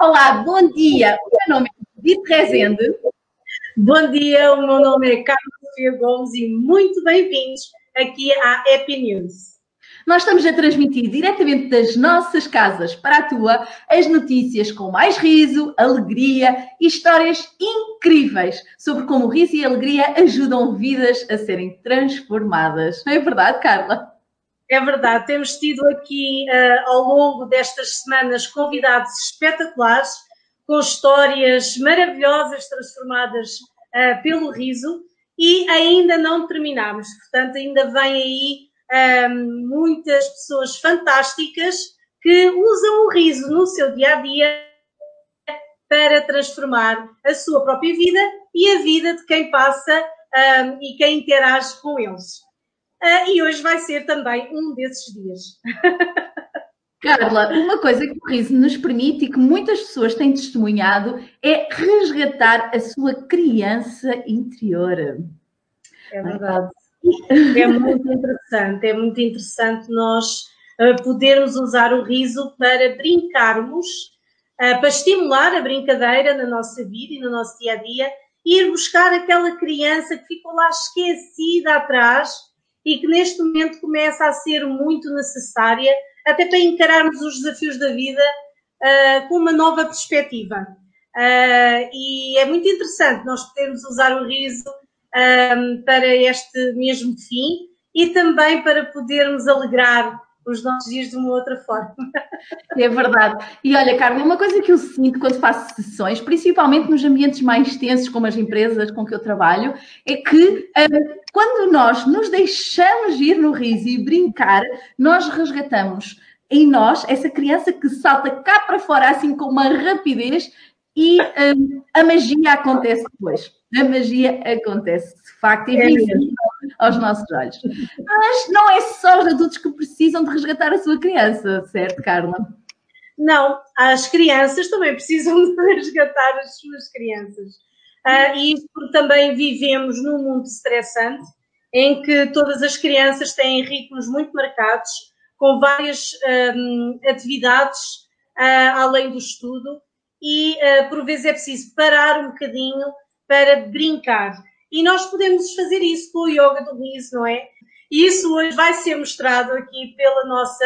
Olá, bom dia. O meu nome é Dito Rezende. Bom dia, o meu nome é Carlos Sofia Gomes e muito bem-vindos aqui à Happy News. Nós estamos a transmitir diretamente das nossas casas para a tua as notícias com mais riso, alegria e histórias incríveis sobre como o riso e alegria ajudam vidas a serem transformadas. Não é verdade, Carla? É verdade, temos tido aqui uh, ao longo destas semanas convidados espetaculares com histórias maravilhosas transformadas uh, pelo riso e ainda não terminamos, portanto, ainda vem aí um, muitas pessoas fantásticas que usam o riso no seu dia a dia para transformar a sua própria vida e a vida de quem passa e quem interage com eles. Uh, e hoje vai ser também um desses dias. Carla, uma coisa que o riso nos permite e que muitas pessoas têm testemunhado é resgatar a sua criança interior. É verdade. É muito interessante, é muito interessante nós uh, podermos usar o riso para brincarmos, uh, para estimular a brincadeira na nossa vida e no nosso dia a dia, e ir buscar aquela criança que ficou lá esquecida atrás e que neste momento começa a ser muito necessária, até para encararmos os desafios da vida uh, com uma nova perspectiva. e é muito interessante nós podermos usar o riso um, para este mesmo fim e também para podermos alegrar os nossos dias de uma outra forma. É verdade. E olha, Carla, uma coisa que eu sinto quando faço sessões, principalmente nos ambientes mais tensos, como as empresas com que eu trabalho, é que um, quando nós nos deixamos ir no riso e brincar, nós resgatamos em nós essa criança que salta cá para fora assim com uma rapidez e um, a magia acontece depois. A magia acontece, de facto, e é visível aos nossos olhos. Mas não é só os adultos que precisam de resgatar a sua criança, certo, Carla? Não, as crianças também precisam de resgatar as suas crianças. Uh, e isso porque também vivemos num mundo estressante, em que todas as crianças têm ritmos muito marcados, com várias um, atividades uh, além do estudo, e uh, por vezes é preciso parar um bocadinho para brincar. E nós podemos fazer isso com o yoga do riso, não é? E isso hoje vai ser mostrado aqui pela nossa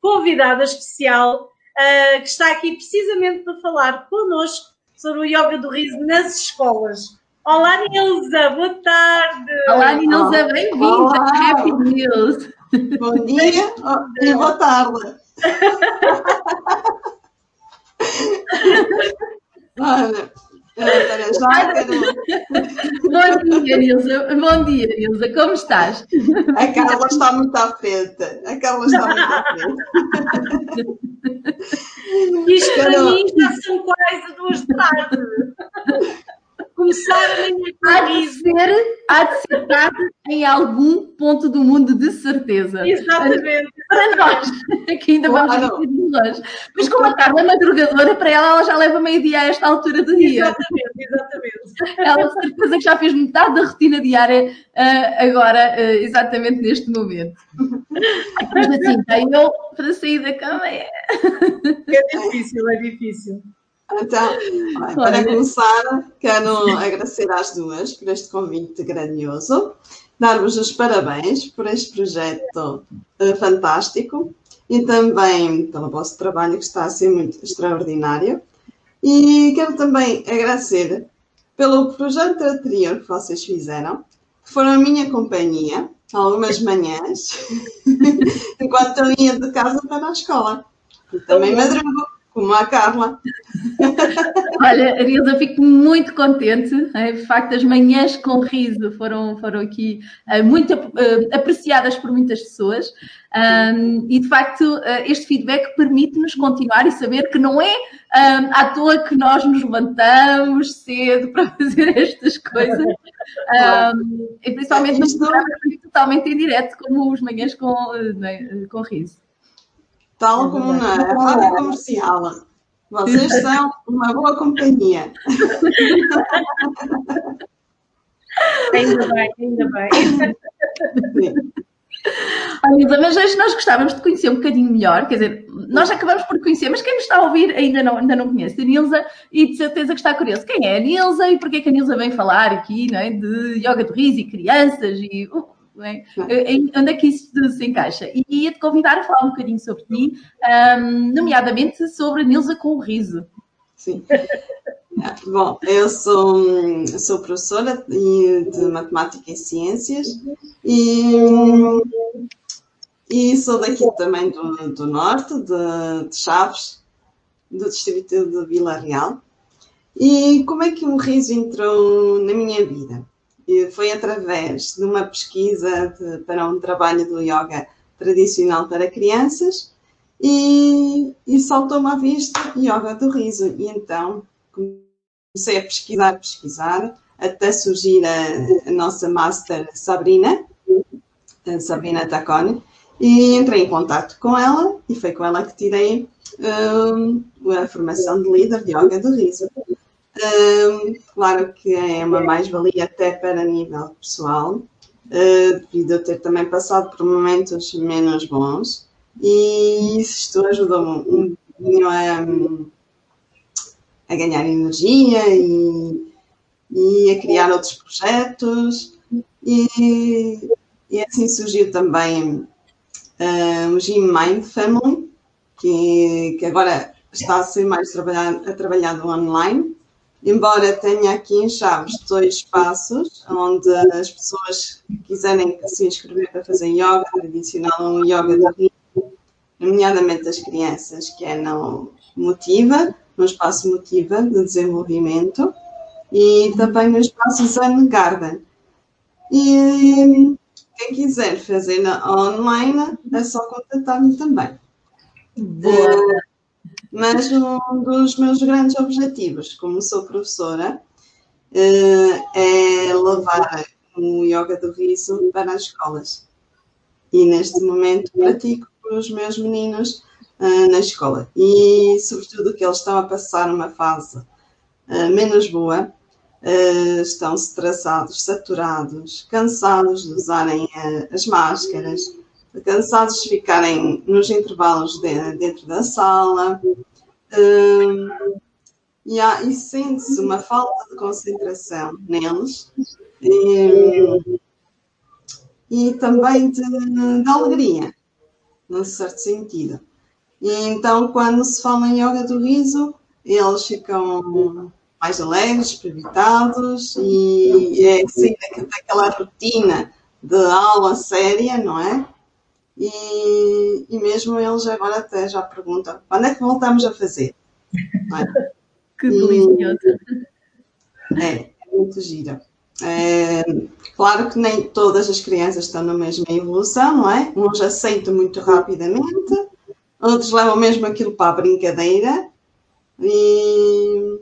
convidada especial, uh, que está aqui precisamente para falar connosco sobre o yoga do riso nas escolas. Olá, Nilza, boa tarde. Olá, Nilza, bem-vinda Happy News. Bom dia e boa tarde. Olha, Bom dia, Nilza. Bom dia, Nilza. Como estás? A Carla está muito afeta. A Carla está muito afeta. Isto para mim já são quase duas tarde. Começar a minha há de ser, há de ser tarde em algum ponto do mundo, de certeza. Exatamente. Para nós, que ainda vamos claro. longe. Mas como a Carla é madrugadora, para ela, ela já leva meio-dia a esta altura do dia. Exatamente, exatamente. Ela, de certeza, que já fez metade da rotina diária uh, agora, uh, exatamente neste momento. Mas assim, eu para sair da cama é. É difícil, é difícil. Então, para começar, quero agradecer às duas por este convite grandioso, dar-vos os parabéns por este projeto uh, fantástico e também pelo vosso trabalho que está a ser muito extraordinário. E quero também agradecer pelo projeto anterior que vocês fizeram, que foram a minha companhia algumas manhãs, enquanto eu ia de casa para a escola. E também madrugo como a Carla. Olha, Arisa, fico muito contente. É, de facto, as manhãs com riso foram, foram aqui é, muito é, apreciadas por muitas pessoas. e, de facto, este feedback permite-nos continuar e saber que não é à toa que nós nos levantamos cedo para fazer estas coisas. e principalmente programa totalmente em direto, como os manhãs com, com riso. Tal como na rádio comercial. Vocês são uma boa companhia. ainda bem, ainda bem. Olha, mas hoje nós gostávamos de conhecer um bocadinho melhor, quer dizer, nós acabamos por conhecer, mas quem nos está a ouvir ainda não, ainda não conhece a Nilza e de certeza que está curioso. Quem é a Nilza e porquê que a Nilza vem falar aqui não é, de yoga de riso e crianças e uh, é? onde é que isso se encaixa? E ia-te convidar a falar um bocadinho sobre ti, um, nomeadamente sobre a Nilza com o riso. Sim. Bom, eu sou, sou professora de Matemática e Ciências e, e sou daqui também do, do Norte, de, de Chaves, do distrito de Vila Real. E como é que o riso entrou na minha vida? Foi através de uma pesquisa de, para um trabalho do yoga tradicional para crianças e, e saltou-me à vista yoga do riso. E então comecei a pesquisar, pesquisar, até surgir a, a nossa master Sabrina, Sabrina Tacone, e entrei em contato com ela e foi com ela que tirei um, a formação de líder de yoga do riso. Um, claro que é uma mais-valia até para nível pessoal, uh, devido a ter também passado por momentos menos bons, e isto ajudou-me um pouquinho a, a ganhar energia e, e a criar outros projetos. E, e assim surgiu também uh, o Gym Mind Family, que, que agora está a ser mais trabalhado, trabalhado online, embora tenha aqui em Chaves dois espaços onde as pessoas quiserem se inscrever para fazer yoga tradicional ou um yoga de ritmo, nomeadamente as crianças, que é não motiva, no espaço Motiva de Desenvolvimento e também no espaço Zen Garden. E quem quiser fazer online é só contatar-me também. Uh, mas um dos meus grandes objetivos, como sou professora, uh, é levar o yoga do riso para as escolas. E neste momento pratico com os meus meninos uh, na escola. E, sobretudo, que eles estão a passar uma fase uh, menos boa, estão estressados, saturados, cansados de usarem as máscaras, cansados de ficarem nos intervalos de, dentro da sala. e, há, e sente-se uma falta de concentração neles. E, e também de, de alegria, num certo sentido. E então, quando se fala em yoga do riso, eles ficam mais alegres, previtados e é assim daquela rotina de aula séria, não é? E, e mesmo eles agora até já perguntam quando é que voltamos a fazer? É? que delicioso! É, é muito gira. É, claro que nem todas as crianças estão na mesma evolução, não é? Uns aceitam muito rapidamente, outros levam mesmo aquilo para a brincadeira e,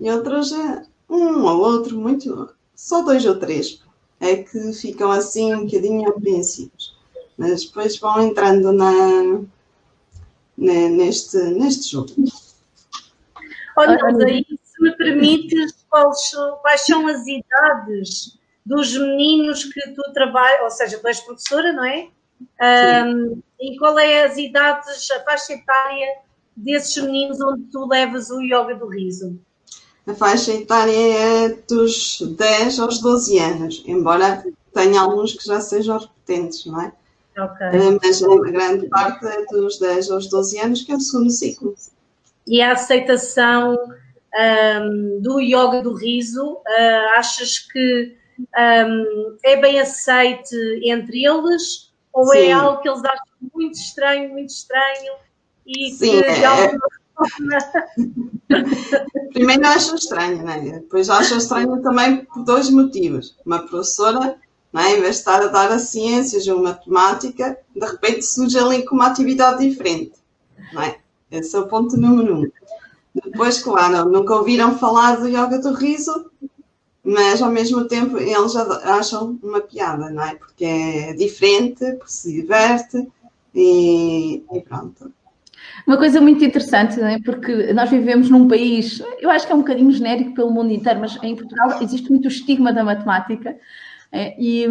e outros, é um ou outro, muito, só dois ou três, é que ficam assim um bocadinho apreensivos. Mas depois vão entrando na, na neste, neste jogo. Olha, aí, se me permites, quais, quais são as idades dos meninos que tu trabalhas, ou seja, tu és professora, não é? Um, e qual é as idades, a faixa etária desses meninos onde tu levas o yoga do riso? A faixa etária é dos 10 aos 12 anos, embora tenha alguns que já sejam repetentes, não é? Okay. Mas a grande parte é dos 10 aos 12 anos, que é o segundo ciclo. E a aceitação um, do yoga do riso, uh, achas que um, é bem aceite entre eles? Ou é Sim. é algo que eles acham muito estranho, muito estranho e Sim, que de é. alguma. Primeiro acham estranho, né? Depois acham estranho também por dois motivos. Uma professora, né, em vez de estar a dar a ciências ou matemática, de repente surge ali com uma atividade diferente. Não é? Esse é o ponto número um. Depois, claro, nunca ouviram falar do yoga do riso, mas ao mesmo tempo eles acham uma piada, não é? Porque é diferente, porque se diverte e, e pronto. Uma coisa muito interessante, é? porque nós vivemos num país, eu acho que é um bocadinho genérico pelo mundo inteiro, mas em Portugal existe muito o estigma da matemática é? E,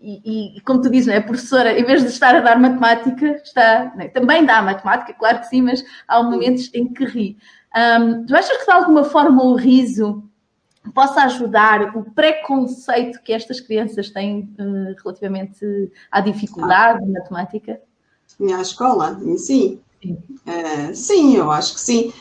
e, e, como tu dizes, é? a professora, em vez de estar a dar matemática, está, é? também dá matemática, claro que sim, mas há momentos em que ri. Um, tu achas que de alguma forma o riso possa ajudar o preconceito que estas crianças têm uh, relativamente à dificuldade ah. matemática? À escola, sim. Sim. Uh, sim, eu acho que sim.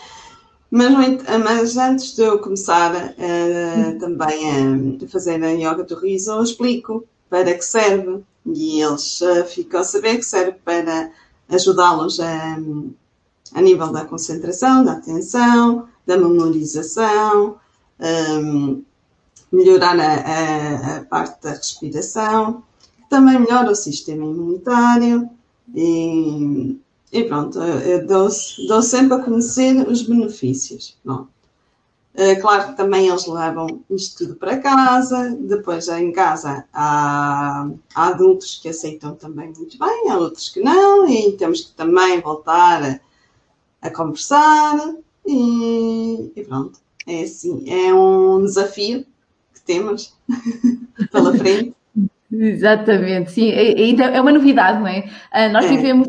Mas, mas antes de eu começar uh, também a fazer a yoga do riso, eu explico para que serve. E eles uh, ficam a saber que serve para ajudá-los a, a nível da concentração, da atenção, da memorização, um, melhorar a, a, a, parte da respiração, também melhora o sistema imunitário e, e pronto, dou, dou, sempre a conhecer os benefícios. Não. É claro que também eles levam isto tudo para casa, depois em casa há, há, adultos que aceitam também muito bem, há outros que não, e temos que também voltar a, a conversar e, e, pronto. É assim, é um desafio que temos pela frente. Exatamente, sim, ainda é, uma novidade, não é? Uh, nós é. vivemos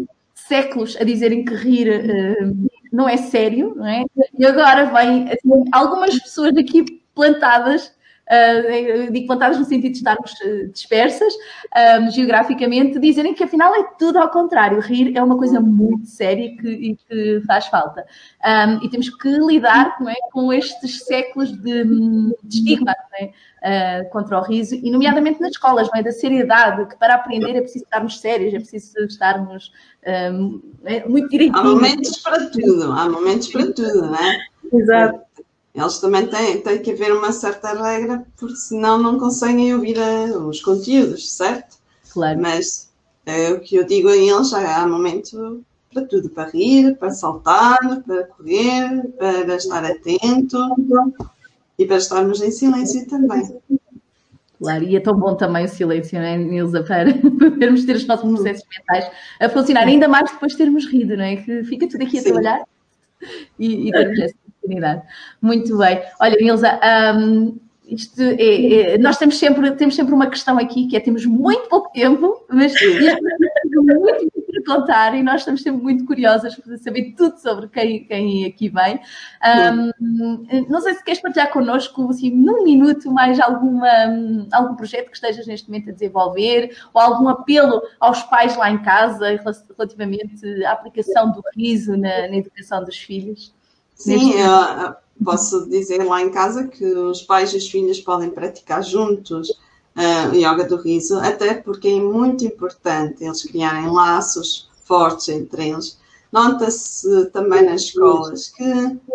séculos a dizerem que rir uh, não é sério, não é? E agora vem assim, algumas pessoas aqui plantadas uh, digo plantadas no sentido de estarmos uh, dispersas um, geograficamente, dizerem que afinal é tudo ao contrário. Rir é uma coisa muito séria e que, e que faz falta. Um, e temos que lidar é, com estes séculos de, de estigma é? uh, contra o riso, e nomeadamente nas escolas, é? da seriedade, que para aprender é preciso estarmos sérios, é preciso estarmos um, é, muito direitinhos. Há momentos para tudo, há momentos para tudo, não é? Exato eles também têm, tem que haver uma certa regra, porque senão não conseguem ouvir a, eh, os conteúdos, certo? Claro. Mas é, o que eu digo a eles, já há momento para tudo, para rir, para saltar, para correr, para estar atento e para estarmos em silêncio também. Claro, e é tão bom também o silêncio, não é, Nilza, para podermos ter os nossos processos mentais a funcionar, ainda mais depois de termos rido, não é? Que fica tudo aqui a Sim. trabalhar e, e termos essa oportunidade. Muito bem. Olha, Nilza, um, é, é, nós temos sempre, temos sempre uma questão aqui que é temos muito pouco tempo, mas muito para contar e nós estamos sempre muito curiosas para saber tudo sobre quem, quem aqui vem. Um, não sei se queres partilhar connosco, assim, num minuto, mais alguma, algum projeto que estejas neste momento a desenvolver ou algum apelo aos pais lá em casa relativamente à aplicação do riso na, na educação dos filhos. Sim, eu posso dizer lá em casa que os pais e os filhos podem praticar juntos uh, o yoga do riso, até porque é muito importante eles criarem laços fortes entre eles. Nota-se também nas escolas que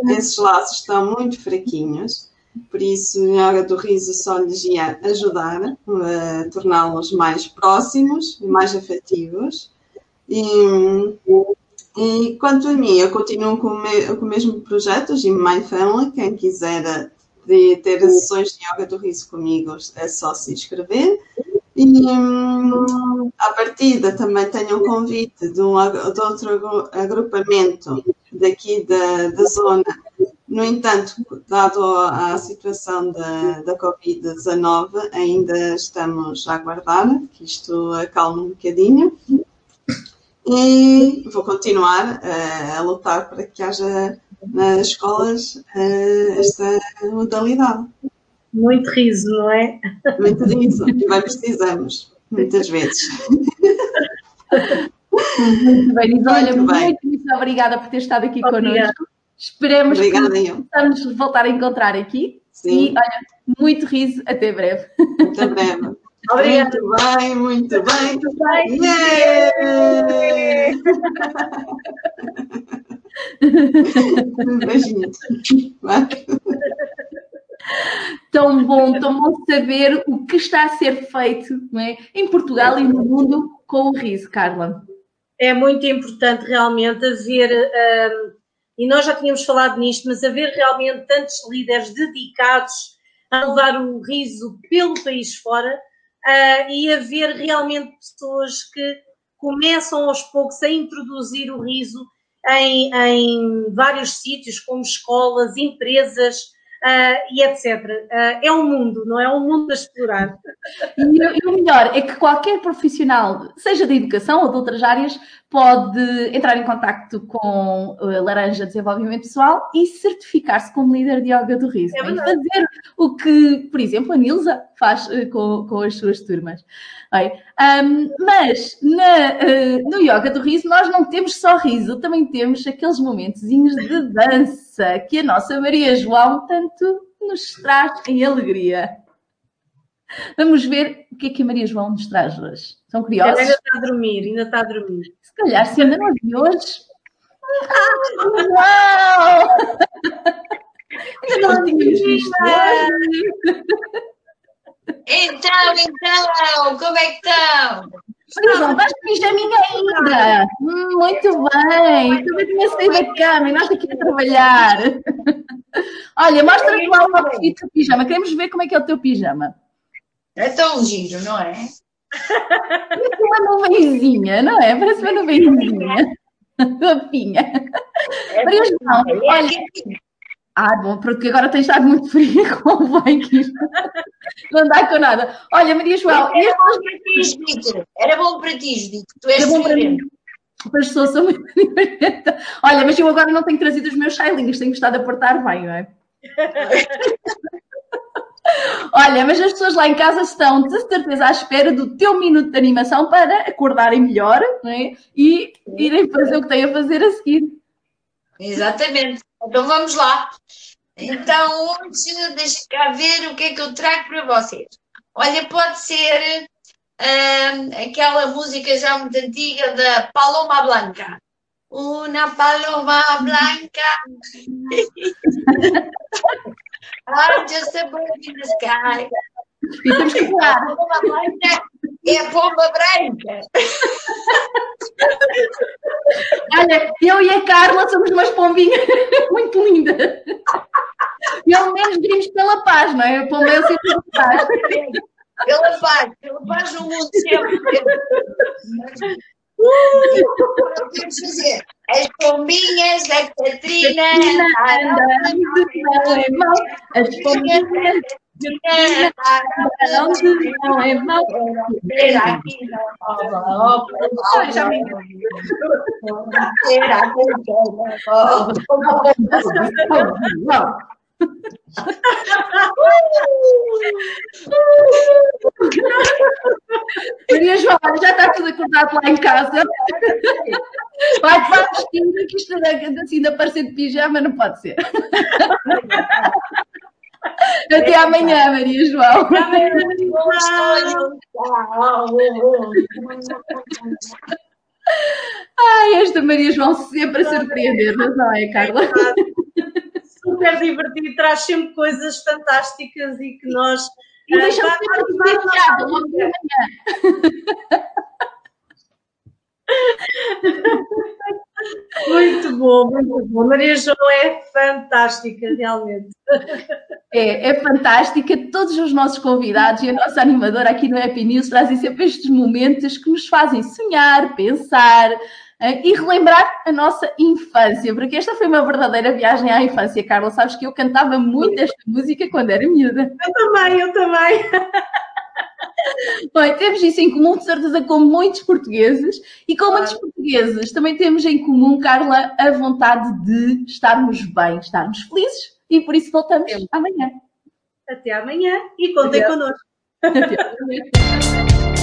esses laços estão muito fraquinhos, por isso o yoga do riso só lhes ia ajudar a torná-los mais próximos e mais afetivos. E, e quanto a mim, eu continuo com o, me, com o mesmo projeto, Gym My Family. Quem quiser eh, ter sessões de yoga do riso comigo, é só se inscrever. E hum, à partida também tenho um convite de, um, de outro agrupamento daqui da, da zona. No entanto, dado a situação da, da Covid-19, ainda estamos a aguardar que isto acalme um bocadinho. E vou continuar uh, a lutar para que haja nas escolas uh, esta modalidade. Muito riso, não é? Muito riso, e bem precisamos, muitas vezes. Muito bem, olha, muito, bem. muito obrigada por ter estado aqui Obrigada. connosco. Esperemos Obrigada, que possamos voltar a encontrar aqui. Sim. E olha, muito riso, até breve. Até breve. Obrigada. Muito bem, muito bem. Muito bem. Yeah! Tão bom, tão bom saber o que está a ser feito é? em Portugal e no mundo com o riso, Carla. É muito importante realmente haver, um, e nós já tínhamos falado nisto, mas haver realmente tantos líderes dedicados a levar o riso pelo país fora uh, e haver realmente pessoas que começam aos poucos a introduzir o riso em, em vários sítios, como escolas, empresas, uh, e etc. Uh, é um mundo, não é um mundo a explorar. E, e, o melhor é que qualquer profissional, seja da educação ou de outras áreas, pode entrar em contato com a Laranja Desenvolvimento Pessoal e certificar-se como líder de yoga do riso. É e fazer o que, por exemplo, a Nilza faz com, com as suas turmas. Um, mas na, uh, no yoga do riso nós não temos só riso, também temos aqueles momentos de dança que a nossa Maria João tanto nos traz em alegria. Vamos ver o que é que a Maria João nos traz hoje. São curiosos? Ainda está a dormir, ainda está a dormir. Se calhar, se ainda não vi hoje. Uau! ainda não tínhamos visto hoje. Então, então, como é que estão? Não, estás de pijaminha ainda. Hum, muito bem. Também tinha saído da cama e nós aqui a trabalhar. Olha, mostra-me lá o teu pijama. Queremos ver como é que é o teu pijama. É tão giro, não é? Parece uma nuvenzinha, não é? Parece uma nuvenzinha. Fofinha. É Maria João, olha, ah, bom, porque agora tem estado muito frio, convém que não dá com nada. Olha, Maria João. Era, bom para ti, Judite. Era bom para ti, Judite. Tu és diferente. As pessoas são muito diferentes. Olha, mas eu agora não tenho trazido os meus shailinhos, tenho estado a portar bem, não é? Olha, mas as pessoas lá em casa estão de certeza à espera do teu minuto de animação para acordarem melhor não é? e irem fazer o que têm a fazer a seguir. Exatamente. Então vamos lá. Então hoje deixa cá ver o que é que eu trago para vocês. Olha, pode ser uh, aquela música já muito antiga da Paloma Blanca. Una paloma blanca. I'm just a bird in the sky. Paloma blanca é a pomba branca. Olha, eu e a Carla somos umas pombinhas muito lindas. Pelo menos vimos pela paz, não é? A pomba é o sítio de paz. Pela paz, pela paz no mundo sempre. Uh, temos fazer as pombinhas da Catrina. As pombinhas não não é mal. Será que não Já me Será que não Maria João, já está tudo acordado lá em casa. Vai para vestindo que isto assim de aparecer de pijama não pode ser. Até amanhã, Maria João. Até amanhã, Ai, esta Maria João sempre a surpreender, mas não é, Carla? Super divertido, traz sempre coisas fantásticas e que nós. E deixa-me sempre logo de manhã. Muito bom, muito bom. Maria João é fantástica, realmente. É, é fantástica. Todos os nossos convidados e a nossa animadora aqui no Happy News trazem sempre estes momentos que nos fazem sonhar, pensar uh, e relembrar a nossa infância, porque esta foi uma verdadeira viagem à infância, Carla. Sabes que eu cantava muito esta música quando era miúda. Eu também, eu também. Bem, temos isso em comum, de certeza, com muitos portugueses e com muitos portugueses também temos em comum, Carla, a vontade de estarmos bem, estarmos felizes e por isso voltamos amanhã. Até amanhã e contem Até. connosco. Até amanhã.